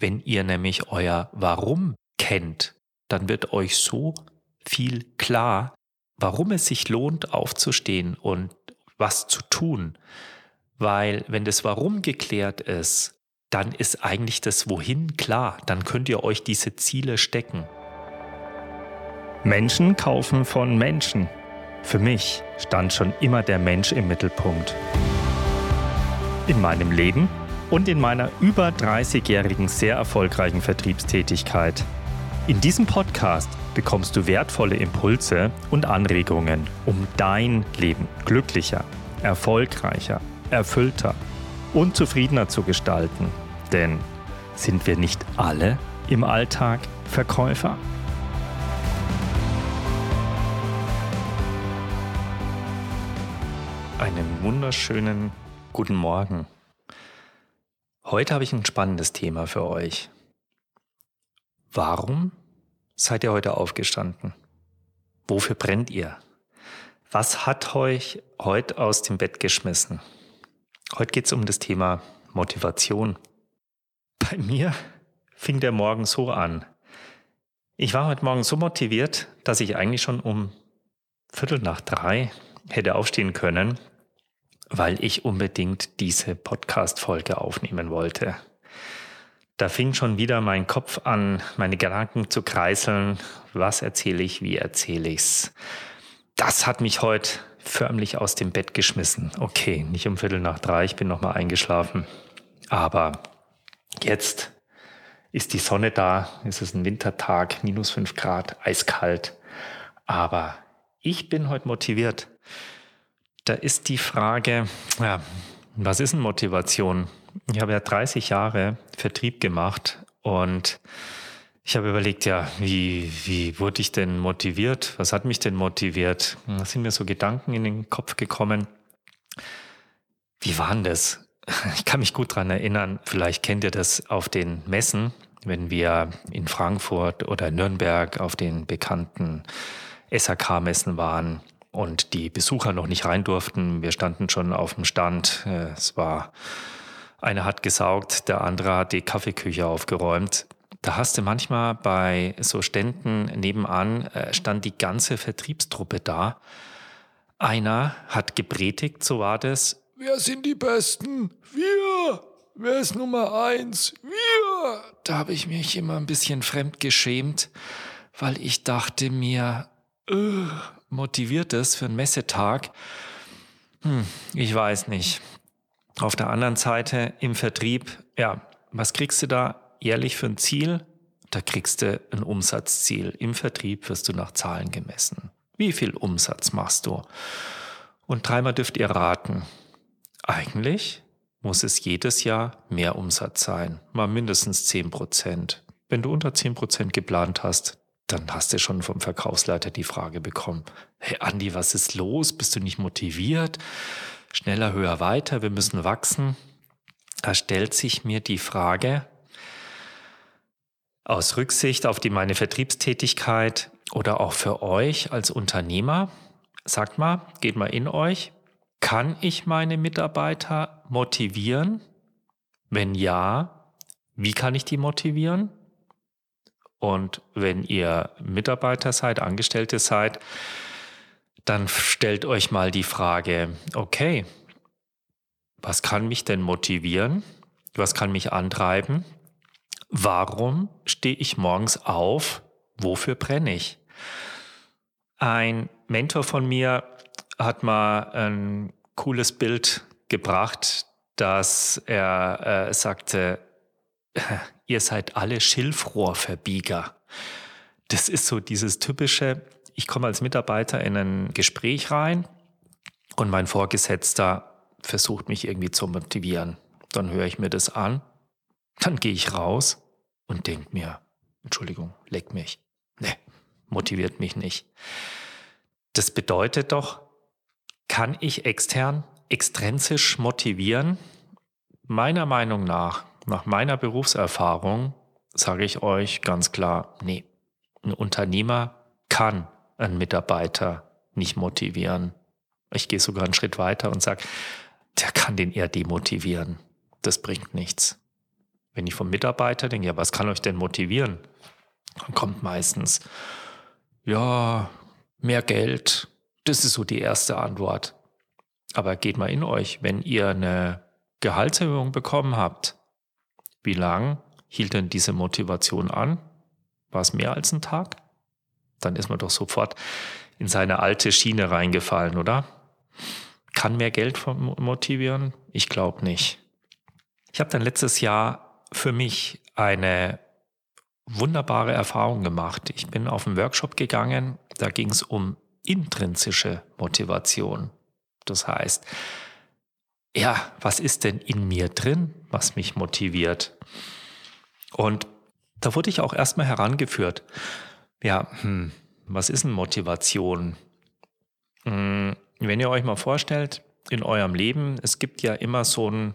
Wenn ihr nämlich euer Warum kennt, dann wird euch so viel klar, warum es sich lohnt, aufzustehen und was zu tun. Weil wenn das Warum geklärt ist, dann ist eigentlich das Wohin klar. Dann könnt ihr euch diese Ziele stecken. Menschen kaufen von Menschen. Für mich stand schon immer der Mensch im Mittelpunkt. In meinem Leben und in meiner über 30-jährigen sehr erfolgreichen Vertriebstätigkeit. In diesem Podcast bekommst du wertvolle Impulse und Anregungen, um dein Leben glücklicher, erfolgreicher, erfüllter und zufriedener zu gestalten. Denn sind wir nicht alle im Alltag Verkäufer? Einen wunderschönen guten Morgen. Heute habe ich ein spannendes Thema für euch. Warum seid ihr heute aufgestanden? Wofür brennt ihr? Was hat euch heute aus dem Bett geschmissen? Heute geht es um das Thema Motivation. Bei mir fing der Morgen so an. Ich war heute Morgen so motiviert, dass ich eigentlich schon um Viertel nach drei hätte aufstehen können weil ich unbedingt diese Podcast-Folge aufnehmen wollte. Da fing schon wieder mein Kopf an, meine Gedanken zu kreiseln. Was erzähle ich, wie erzähle ich's? Das hat mich heute förmlich aus dem Bett geschmissen. Okay, nicht um Viertel nach drei, ich bin nochmal eingeschlafen. Aber jetzt ist die Sonne da, es ist ein Wintertag, minus fünf Grad, eiskalt. Aber ich bin heute motiviert. Da ist die Frage, ja, was ist eine Motivation? Ich habe ja 30 Jahre Vertrieb gemacht und ich habe überlegt, ja, wie, wie wurde ich denn motiviert? Was hat mich denn motiviert? Da sind mir so Gedanken in den Kopf gekommen. Wie waren das? Ich kann mich gut daran erinnern, vielleicht kennt ihr das auf den Messen, wenn wir in Frankfurt oder Nürnberg auf den bekannten SAK-Messen waren und die Besucher noch nicht rein durften. Wir standen schon auf dem Stand. Äh, es war, einer hat gesaugt, der andere hat die Kaffeeküche aufgeräumt. Da hast du manchmal bei so Ständen nebenan äh, stand die ganze Vertriebstruppe da. Einer hat gepredigt, so war das. Wer sind die Besten? Wir! Wer ist Nummer eins? Wir! Da habe ich mich immer ein bisschen fremd geschämt, weil ich dachte mir, motiviert ist für einen Messetag? Hm, ich weiß nicht. Auf der anderen Seite im Vertrieb, ja, was kriegst du da jährlich für ein Ziel? Da kriegst du ein Umsatzziel. Im Vertrieb wirst du nach Zahlen gemessen. Wie viel Umsatz machst du? Und dreimal dürft ihr raten. Eigentlich muss es jedes Jahr mehr Umsatz sein. Mal mindestens 10 Prozent. Wenn du unter 10 Prozent geplant hast, dann hast du schon vom Verkaufsleiter die Frage bekommen, hey Andi, was ist los? Bist du nicht motiviert? Schneller, höher, weiter, wir müssen wachsen. Da stellt sich mir die Frage, aus Rücksicht auf die meine Vertriebstätigkeit oder auch für euch als Unternehmer, sagt mal, geht mal in euch, kann ich meine Mitarbeiter motivieren? Wenn ja, wie kann ich die motivieren? Und wenn ihr Mitarbeiter seid, Angestellte seid, dann stellt euch mal die Frage, okay, was kann mich denn motivieren? Was kann mich antreiben? Warum stehe ich morgens auf? Wofür brenne ich? Ein Mentor von mir hat mal ein cooles Bild gebracht, dass er äh, sagte, ihr seid alle Schilfrohrverbieger. Das ist so dieses typische, ich komme als Mitarbeiter in ein Gespräch rein und mein Vorgesetzter versucht mich irgendwie zu motivieren. Dann höre ich mir das an, dann gehe ich raus und denke mir, Entschuldigung, leck mich. Ne, motiviert mich nicht. Das bedeutet doch, kann ich extern extrinsisch motivieren? Meiner Meinung nach nach meiner Berufserfahrung sage ich euch ganz klar, nee, ein Unternehmer kann einen Mitarbeiter nicht motivieren. Ich gehe sogar einen Schritt weiter und sage, der kann den eher demotivieren. Das bringt nichts. Wenn ich vom Mitarbeiter denke, ja, was kann euch denn motivieren? Dann kommt meistens, ja, mehr Geld. Das ist so die erste Antwort. Aber geht mal in euch, wenn ihr eine Gehaltserhöhung bekommen habt, wie lang hielt denn diese Motivation an? War es mehr als ein Tag? Dann ist man doch sofort in seine alte Schiene reingefallen, oder? Kann mehr Geld motivieren? Ich glaube nicht. Ich habe dann letztes Jahr für mich eine wunderbare Erfahrung gemacht. Ich bin auf einen Workshop gegangen, da ging es um intrinsische Motivation. Das heißt, ja, was ist denn in mir drin, was mich motiviert? Und da wurde ich auch erstmal herangeführt. Ja, hm, was ist denn Motivation? Hm, wenn ihr euch mal vorstellt, in eurem Leben, es gibt ja immer so ein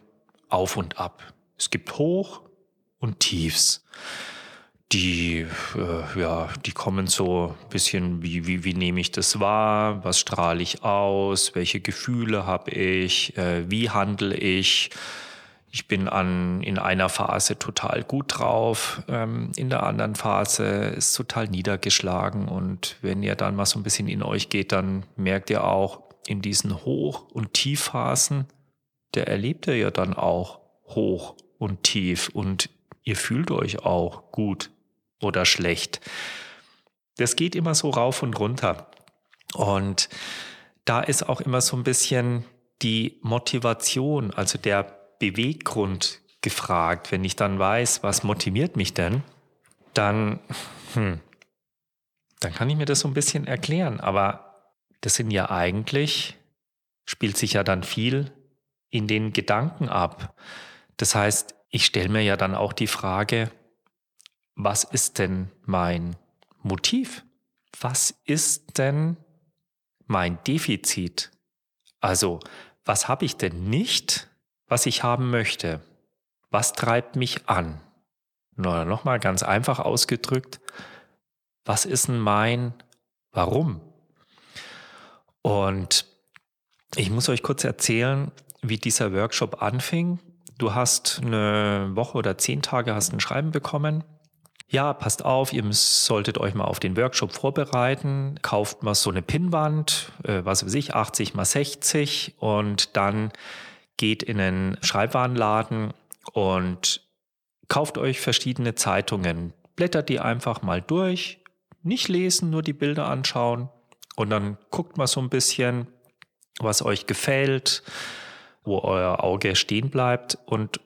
Auf und Ab. Es gibt Hoch und Tiefs die, äh, ja, die kommen so ein bisschen, wie, wie, wie nehme ich das wahr, was strahle ich aus, welche Gefühle habe ich, äh, wie handle ich. Ich bin an, in einer Phase total gut drauf, ähm, in der anderen Phase ist total niedergeschlagen. Und wenn ihr dann mal so ein bisschen in euch geht, dann merkt ihr auch, in diesen Hoch- und Tiefphasen, der erlebt ihr ja dann auch hoch und tief. Und ihr fühlt euch auch gut oder schlecht. Das geht immer so rauf und runter. Und da ist auch immer so ein bisschen die Motivation, also der Beweggrund gefragt. Wenn ich dann weiß, was motiviert mich denn, dann, hm, dann kann ich mir das so ein bisschen erklären. Aber das sind ja eigentlich, spielt sich ja dann viel in den Gedanken ab. Das heißt, ich stelle mir ja dann auch die Frage, was ist denn mein Motiv? Was ist denn mein Defizit? Also, was habe ich denn nicht, was ich haben möchte? Was treibt mich an? Oder nochmal ganz einfach ausgedrückt, was ist denn mein Warum? Und ich muss euch kurz erzählen, wie dieser Workshop anfing. Du hast eine Woche oder zehn Tage hast ein Schreiben bekommen ja, passt auf, ihr solltet euch mal auf den Workshop vorbereiten, kauft mal so eine Pinnwand, äh, was weiß ich, 80 mal 60 und dann geht in einen Schreibwarenladen und kauft euch verschiedene Zeitungen, blättert die einfach mal durch, nicht lesen, nur die Bilder anschauen und dann guckt mal so ein bisschen, was euch gefällt, wo euer Auge stehen bleibt und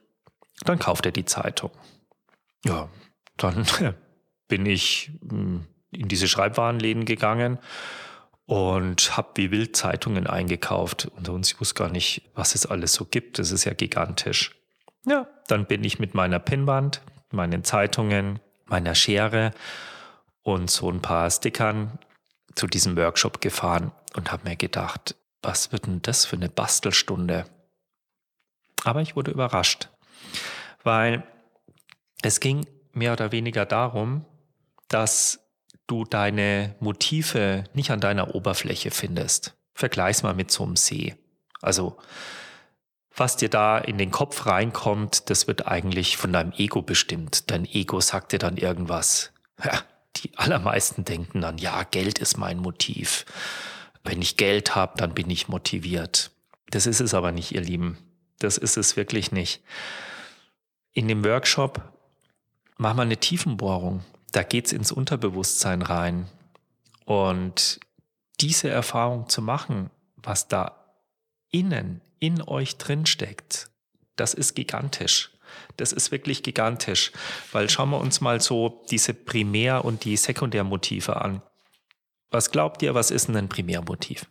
dann kauft ihr die Zeitung. Ja, dann bin ich hm, in diese Schreibwarenläden gegangen und habe wie wild Zeitungen eingekauft. Und ich wusste gar nicht, was es alles so gibt. Das ist ja gigantisch. Ja, dann bin ich mit meiner Pinnwand, meinen Zeitungen, meiner Schere und so ein paar Stickern zu diesem Workshop gefahren und habe mir gedacht, was wird denn das für eine Bastelstunde? Aber ich wurde überrascht, weil es ging mehr oder weniger darum, dass du deine Motive nicht an deiner Oberfläche findest. Vergleich's mal mit so einem See. Also, was dir da in den Kopf reinkommt, das wird eigentlich von deinem Ego bestimmt. Dein Ego sagt dir dann irgendwas. Ja, die allermeisten denken dann, ja, Geld ist mein Motiv. Wenn ich Geld habe, dann bin ich motiviert. Das ist es aber nicht, ihr Lieben. Das ist es wirklich nicht. In dem Workshop mach mal eine Tiefenbohrung. Da geht's ins Unterbewusstsein rein. Und diese Erfahrung zu machen, was da innen, in euch drin steckt, das ist gigantisch. Das ist wirklich gigantisch, weil schauen wir uns mal so diese Primär- und die Sekundärmotive an. Was glaubt ihr, was ist denn ein Primärmotiv?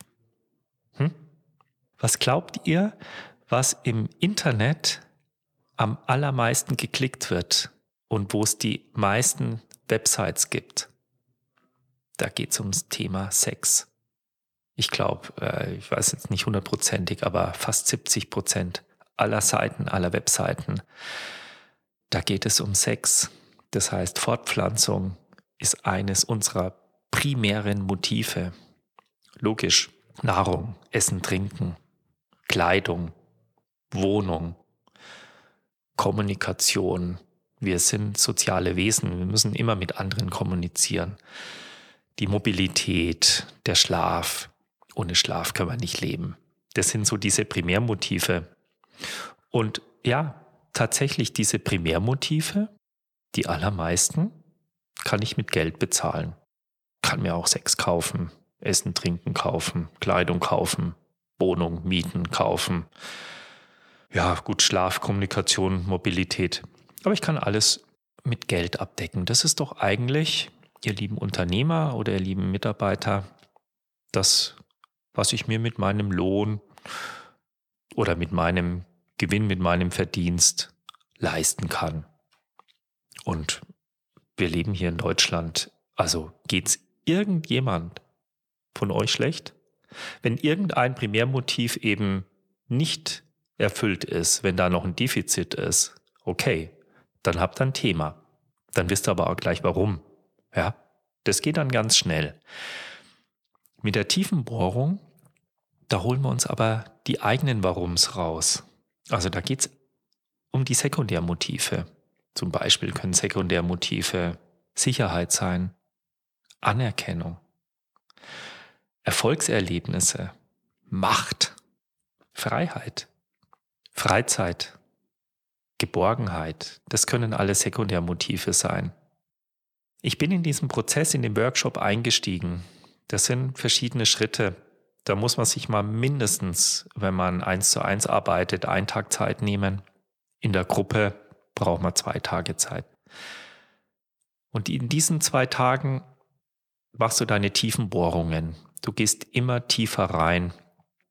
Hm? Was glaubt ihr, was im Internet am allermeisten geklickt wird? Und wo es die meisten Websites gibt. Da geht es ums Thema Sex. Ich glaube, äh, ich weiß jetzt nicht hundertprozentig, aber fast 70 Prozent aller Seiten, aller Webseiten, da geht es um Sex. Das heißt, Fortpflanzung ist eines unserer primären Motive. Logisch, Nahrung, Essen, Trinken, Kleidung, Wohnung, Kommunikation, Wir sind soziale Wesen. Wir müssen immer mit anderen kommunizieren. Die Mobilität, der Schlaf. Ohne Schlaf können wir nicht leben. Das sind so diese Primärmotive. Und ja, tatsächlich diese Primärmotive, die allermeisten, kann ich mit Geld bezahlen. Kann mir auch Sex kaufen, Essen, Trinken kaufen, Kleidung kaufen, Wohnung, Mieten kaufen. Ja, gut, Schlaf, Kommunikation, Mobilität. Aber ich kann alles mit Geld abdecken. Das ist doch eigentlich, ihr lieben Unternehmer oder ihr lieben Mitarbeiter, das, was ich mir mit meinem Lohn oder mit meinem Gewinn, mit meinem Verdienst leisten kann. Und wir leben hier in Deutschland. Also geht's irgendjemand von euch schlecht? Wenn irgendein Primärmotiv eben nicht erfüllt ist, wenn da noch ein Defizit ist, okay, dann habt ihr ein Thema. Dann wisst ihr aber auch gleich warum. Ja, das geht dann ganz schnell. Mit der tiefen Bohrung, da holen wir uns aber die eigenen Warums raus. Also da geht es um die Sekundärmotive. Zum Beispiel können Sekundärmotive Sicherheit sein, Anerkennung, Erfolgserlebnisse, Macht, Freiheit, Freizeit, Geborgenheit. Das können alle Sekundärmotive sein. Ich bin in diesem Prozess in den Workshop eingestiegen. Das sind verschiedene Schritte. Da muss man sich mal mindestens, wenn man eins zu eins arbeitet, einen Tag Zeit nehmen. In der Gruppe braucht man zwei Tage Zeit. Und in diesen zwei Tagen machst du deine tiefen Bohrungen. Du gehst immer tiefer rein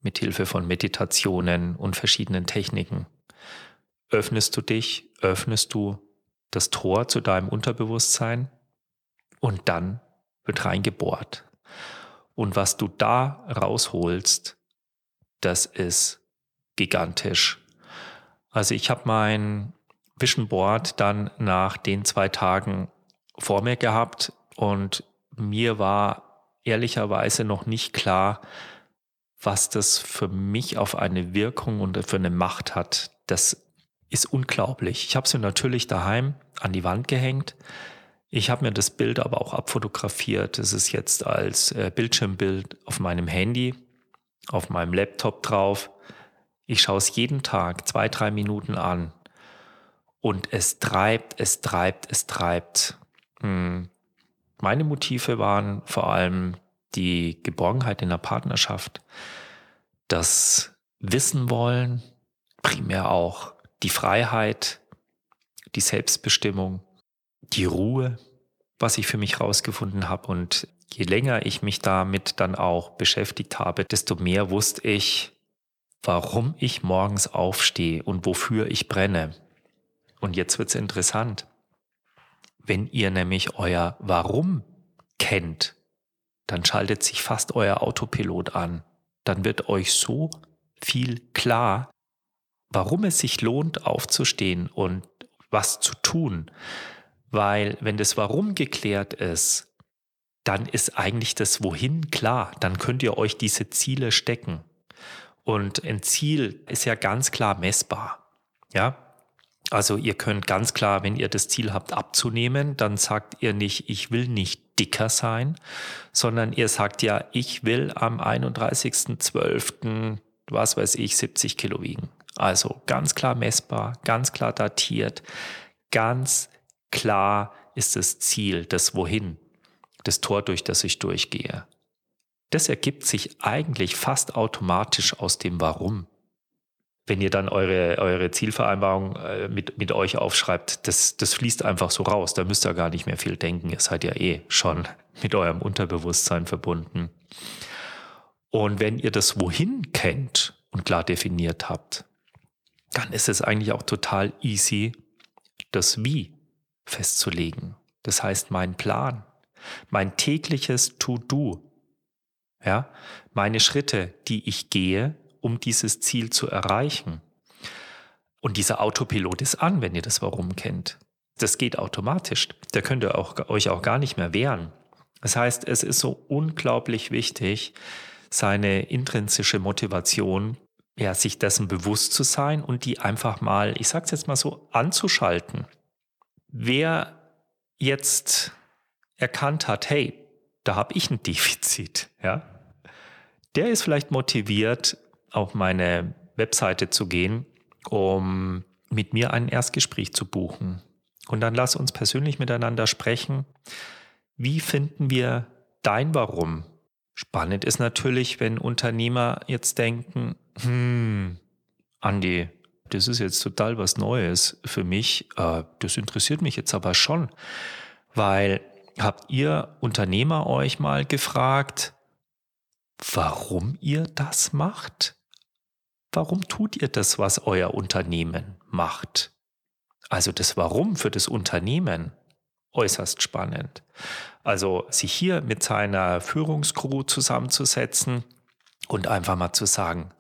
mit Hilfe von Meditationen und verschiedenen Techniken. Öffnest du dich, öffnest du das Tor zu deinem Unterbewusstsein und dann wird reingebohrt. Und was du da rausholst, das ist gigantisch. Also ich habe mein Vision Board dann nach den zwei Tagen vor mir gehabt und mir war ehrlicherweise noch nicht klar, was das für mich auf eine Wirkung und für eine Macht hat. Das ist unglaublich. Ich habe sie natürlich daheim an die Wand gehängt. Ich habe mir das Bild aber auch abfotografiert. Es ist jetzt als äh, Bildschirmbild auf meinem Handy, auf meinem Laptop drauf. Ich schaue es jeden Tag zwei, drei Minuten an. Und es treibt, es treibt, es treibt. Hm. Meine Motive waren vor allem die Geborgenheit in der Partnerschaft, das Wissen wollen, primär auch die Freiheit, die Selbstbestimmung, die Ruhe, was ich für mich rausgefunden habe. Und je länger ich mich damit dann auch beschäftigt habe, desto mehr wusste ich, warum ich morgens aufstehe und wofür ich brenne. Und jetzt wird es interessant. Wenn ihr nämlich euer Warum kennt, dann schaltet sich fast euer Autopilot an. Dann wird euch so viel klar, warum es sich lohnt, aufzustehen und was zu tun. Weil wenn das Warum geklärt ist, dann ist eigentlich das Wohin klar. Dann könnt ihr euch diese Ziele stecken. Und ein Ziel ist ja ganz klar messbar. Ja, also ihr könnt ganz klar, wenn ihr das Ziel habt abzunehmen, dann sagt ihr nicht, ich will nicht dicker sein, sondern ihr sagt ja, ich will am 31.12., was weiß ich, 70 Kilo wiegen. Also ganz klar messbar, ganz klar datiert, ganz klar ist das Ziel, das Wohin, das Tor, durch das ich durchgehe. Das ergibt sich eigentlich fast automatisch aus dem Warum wenn ihr dann eure, eure Zielvereinbarung äh, mit, mit euch aufschreibt, das, das fließt einfach so raus. Da müsst ihr gar nicht mehr viel denken. Ihr seid ja eh schon mit eurem Unterbewusstsein verbunden. Und wenn ihr das Wohin kennt und klar definiert habt, dann ist es eigentlich auch total easy, das Wie festzulegen. Das heißt, mein Plan, mein tägliches To-Do, ja, meine Schritte, die ich gehe, um dieses Ziel zu erreichen. Und dieser Autopilot ist an, wenn ihr das Warum kennt. Das geht automatisch. Da könnt ihr auch, euch auch gar nicht mehr wehren. Das heißt, es ist so unglaublich wichtig, seine intrinsische Motivation, ja, sich dessen bewusst zu sein und die einfach mal, ich sag's jetzt mal so, anzuschalten. wer jetzt erkannt hat, hey, da habe ich ein Defizit, ja, der ist vielleicht motiviert, auf meine Webseite zu gehen, um mit mir ein Erstgespräch zu buchen. Und dann lass uns persönlich miteinander sprechen. Wie finden wir dein Warum? Spannend ist natürlich, wenn Unternehmer jetzt denken, hm, Andi, das ist jetzt total was Neues für mich. Äh, das interessiert mich jetzt aber schon, weil habt ihr Unternehmer euch mal gefragt, warum ihr das macht? Warum tut ihr das, was euer Unternehmen macht? Also das Warum für das Unternehmen äußerst spannend. Also sich hier mit seiner Führungskrew zusammenzusetzen und einfach mal zu sagen,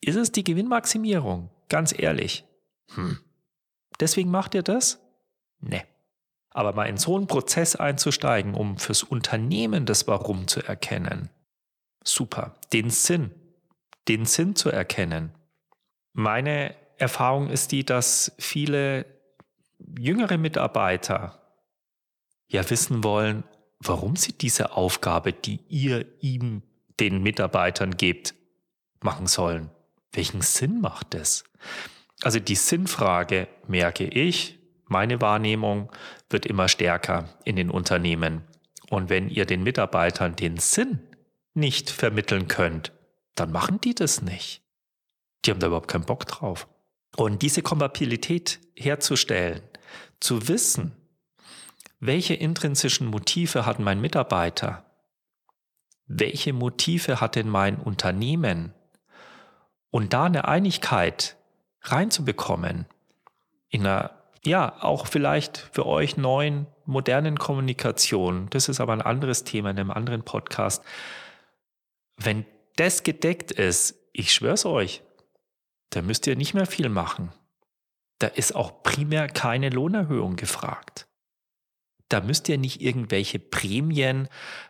ist es die Gewinnmaximierung? Ganz ehrlich. Hm. Deswegen macht ihr das? Nee. Aber mal in so einen Prozess einzusteigen, um fürs Unternehmen das Warum zu erkennen. Super. Den Sinn. Den Sinn zu erkennen. Meine Erfahrung ist die, dass viele jüngere Mitarbeiter ja wissen wollen, warum sie diese Aufgabe, die ihr ihm, den Mitarbeitern gebt, machen sollen. Welchen Sinn macht es? Also die Sinnfrage, merke ich, meine Wahrnehmung wird immer stärker in den Unternehmen. Und wenn ihr den Mitarbeitern den Sinn nicht vermitteln könnt, dann machen die das nicht. Die haben da überhaupt keinen Bock drauf. Und diese Kompatibilität herzustellen, zu wissen, welche intrinsischen Motive hat mein Mitarbeiter, welche Motive hat denn mein Unternehmen und da eine Einigkeit reinzubekommen, in einer, ja, auch vielleicht für euch neuen, modernen Kommunikation, das ist aber ein anderes Thema in einem anderen Podcast. Wenn das gedeckt ist, ich schwör's euch, da müsst ihr nicht mehr viel machen. Da ist auch primär keine Lohnerhöhung gefragt. Da müsst ihr nicht irgendwelche Prämien,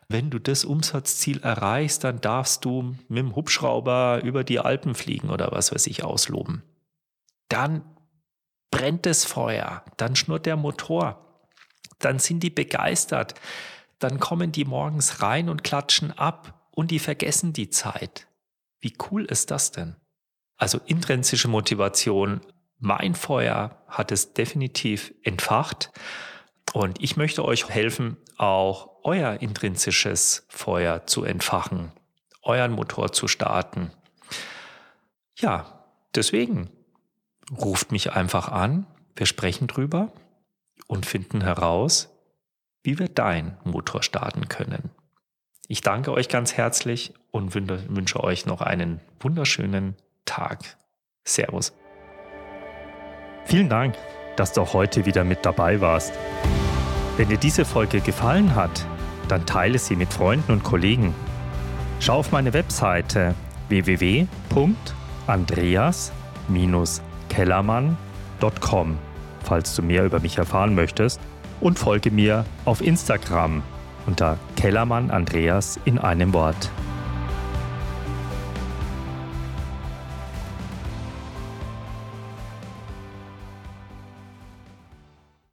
wenn du das Umsatzziel erreichst, dann darfst du mit dem Hubschrauber über die Alpen fliegen oder was weiß ich ausloben. Dann brennt das Feuer, dann schnurrt der Motor, dann sind die begeistert, dann kommen die morgens rein und klatschen ab und die vergessen die Zeit. Wie cool ist das denn? Also intrinsische Motivation, mein Feuer hat es definitiv entfacht. Und ich möchte euch helfen, auch euer intrinsisches Feuer zu entfachen, euren Motor zu starten. Ja, deswegen ruft mich einfach an, wir sprechen drüber und finden heraus, wie wir deinen Motor starten können. Ich danke euch ganz herzlich und wünsche euch noch einen wunderschönen Tag. Servus. Vielen Dank, dass du auch heute wieder mit dabei warst. Wenn dir diese Folge gefallen hat, dann teile sie mit Freunden und Kollegen. Schau auf meine Webseite www.andreas-kellermann.com, falls du mehr über mich erfahren möchtest, und folge mir auf Instagram unter Kellermann Andreas in einem Wort.